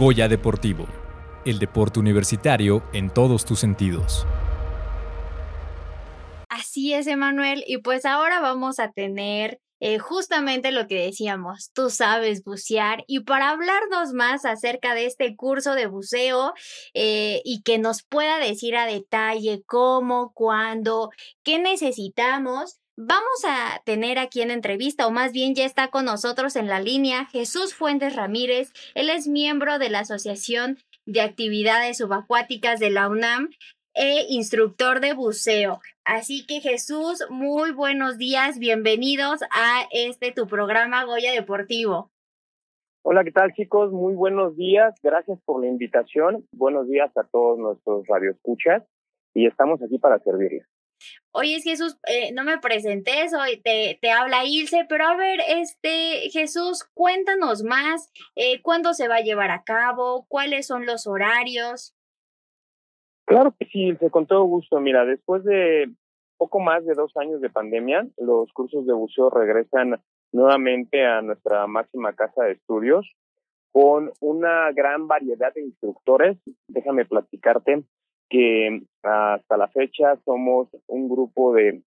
Goya Deportivo, el deporte universitario en todos tus sentidos. Así es, Emanuel. Y pues ahora vamos a tener eh, justamente lo que decíamos, tú sabes bucear y para hablarnos más acerca de este curso de buceo eh, y que nos pueda decir a detalle cómo, cuándo, qué necesitamos. Vamos a tener aquí en entrevista, o más bien ya está con nosotros en la línea, Jesús Fuentes Ramírez. Él es miembro de la Asociación de Actividades Subacuáticas de la UNAM e instructor de buceo. Así que Jesús, muy buenos días, bienvenidos a este tu programa Goya Deportivo. Hola, ¿qué tal chicos? Muy buenos días, gracias por la invitación. Buenos días a todos nuestros radioescuchas y estamos aquí para servirles. Oye, Jesús, eh, no me presenté, soy, te, te habla Ilse, pero a ver, este, Jesús, cuéntanos más, eh, cuándo se va a llevar a cabo, cuáles son los horarios. Claro que sí, con todo gusto. Mira, después de poco más de dos años de pandemia, los cursos de buceo regresan nuevamente a nuestra máxima casa de estudios con una gran variedad de instructores. Déjame platicarte que hasta la fecha somos un grupo de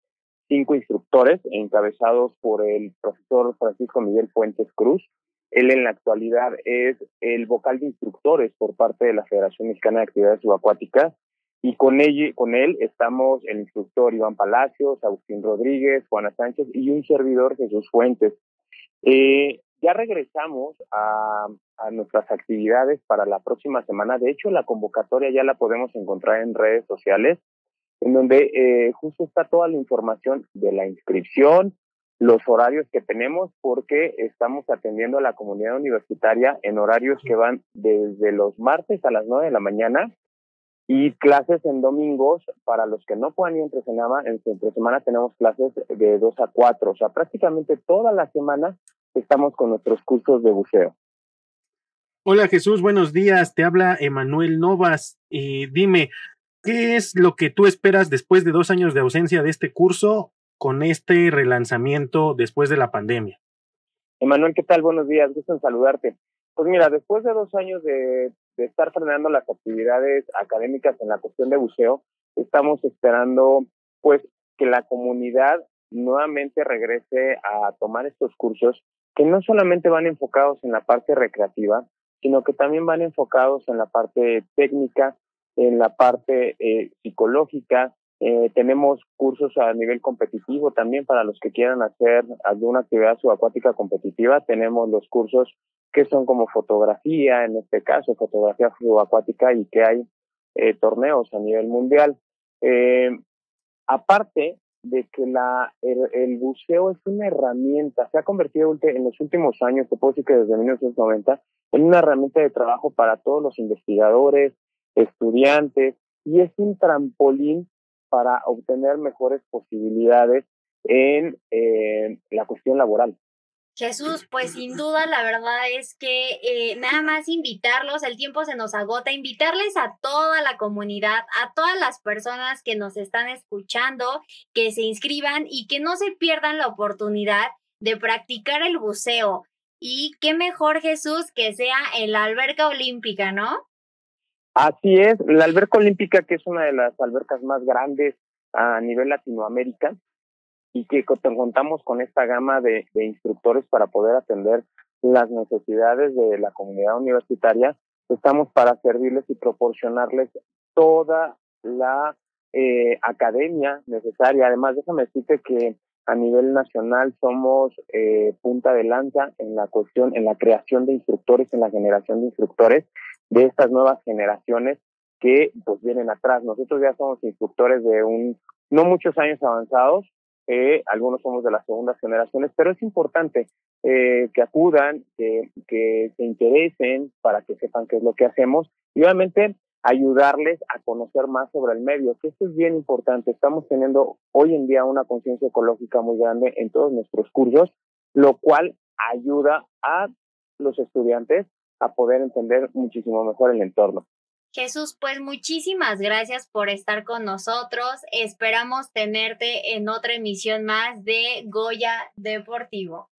cinco instructores encabezados por el profesor Francisco Miguel Fuentes Cruz. Él en la actualidad es el vocal de instructores por parte de la Federación Mexicana de Actividades Subacuáticas y con, él, con él estamos el instructor Iván Palacios, Agustín Rodríguez, Juana Sánchez y un servidor Jesús Fuentes. Eh, ya regresamos a, a, nuestras actividades para la próxima semana. De hecho, la convocatoria ya la podemos encontrar en redes sociales, en donde eh, justo está toda la información de la inscripción, los horarios que tenemos, porque estamos atendiendo a la comunidad universitaria en horarios que van desde los martes a las 9 de la mañana y clases en domingos para los que no puedan ir entre semana, entre semana tenemos clases de 2 a 4, o sea, prácticamente toda la semana estamos con nuestros cursos de buceo. Hola Jesús, buenos días, te habla Emanuel Novas y dime, ¿qué es lo que tú esperas después de dos años de ausencia de este curso con este relanzamiento después de la pandemia? Emanuel, ¿qué tal? Buenos días, gusto en saludarte. Pues mira, después de dos años de, estar frenando las actividades académicas en la cuestión de buceo, estamos esperando pues que la comunidad nuevamente regrese a tomar estos cursos que no solamente van enfocados en la parte recreativa, sino que también van enfocados en la parte técnica, en la parte eh, psicológica. Eh, tenemos cursos a nivel competitivo también para los que quieran hacer alguna actividad subacuática competitiva. Tenemos los cursos que son como fotografía, en este caso, fotografía subacuática y que hay eh, torneos a nivel mundial. Eh, aparte de que la, el, buceo es una herramienta, se ha convertido en los últimos años, te puedo decir que desde 1990, en una herramienta de trabajo para todos los investigadores, estudiantes, y es un trampolín para obtener mejores posibilidades en eh, la cuestión laboral. Jesús, pues sin duda la verdad es que eh, nada más invitarlos, el tiempo se nos agota, invitarles a toda la comunidad, a todas las personas que nos están escuchando, que se inscriban y que no se pierdan la oportunidad de practicar el buceo. Y qué mejor Jesús que sea en la alberca olímpica, ¿no? Así es, la alberca olímpica que es una de las albercas más grandes a nivel Latinoamérica, y que contamos con esta gama de, instructores para poder atender las necesidades de la comunidad universitaria, estamos para servirles y proporcionarles toda la eh, academia necesaria. Además, déjame decirte que a nivel nacional somos eh, punta de lanza en la cuestión, en la creación de instructores, en la generación de instructores de estas nuevas generaciones que pues vienen atrás. Nosotros ya somos instructores de un no muchos años avanzados, algunos somos de las segundas generaciones, pero es importante eh, que acudan, que, que se interesen para que sepan qué es lo que hacemos y obviamente ayudarles a conocer más sobre el medio, que esto es bien importante. Estamos teniendo hoy en día una conciencia ecológica muy grande en todos nuestros cursos, lo cual ayuda a los estudiantes a poder entender muchísimo mejor el entorno. Jesús, pues muchísimas gracias por estar con nosotros. Esperamos tenerte en otra emisión más de Goya Deportivo.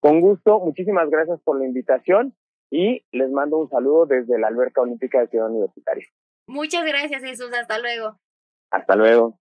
Con gusto, muchísimas gracias por la invitación y les mando un saludo desde la Alberca Olímpica de Ciudad Universitaria. Muchas gracias, Jesús. Hasta luego. Hasta luego.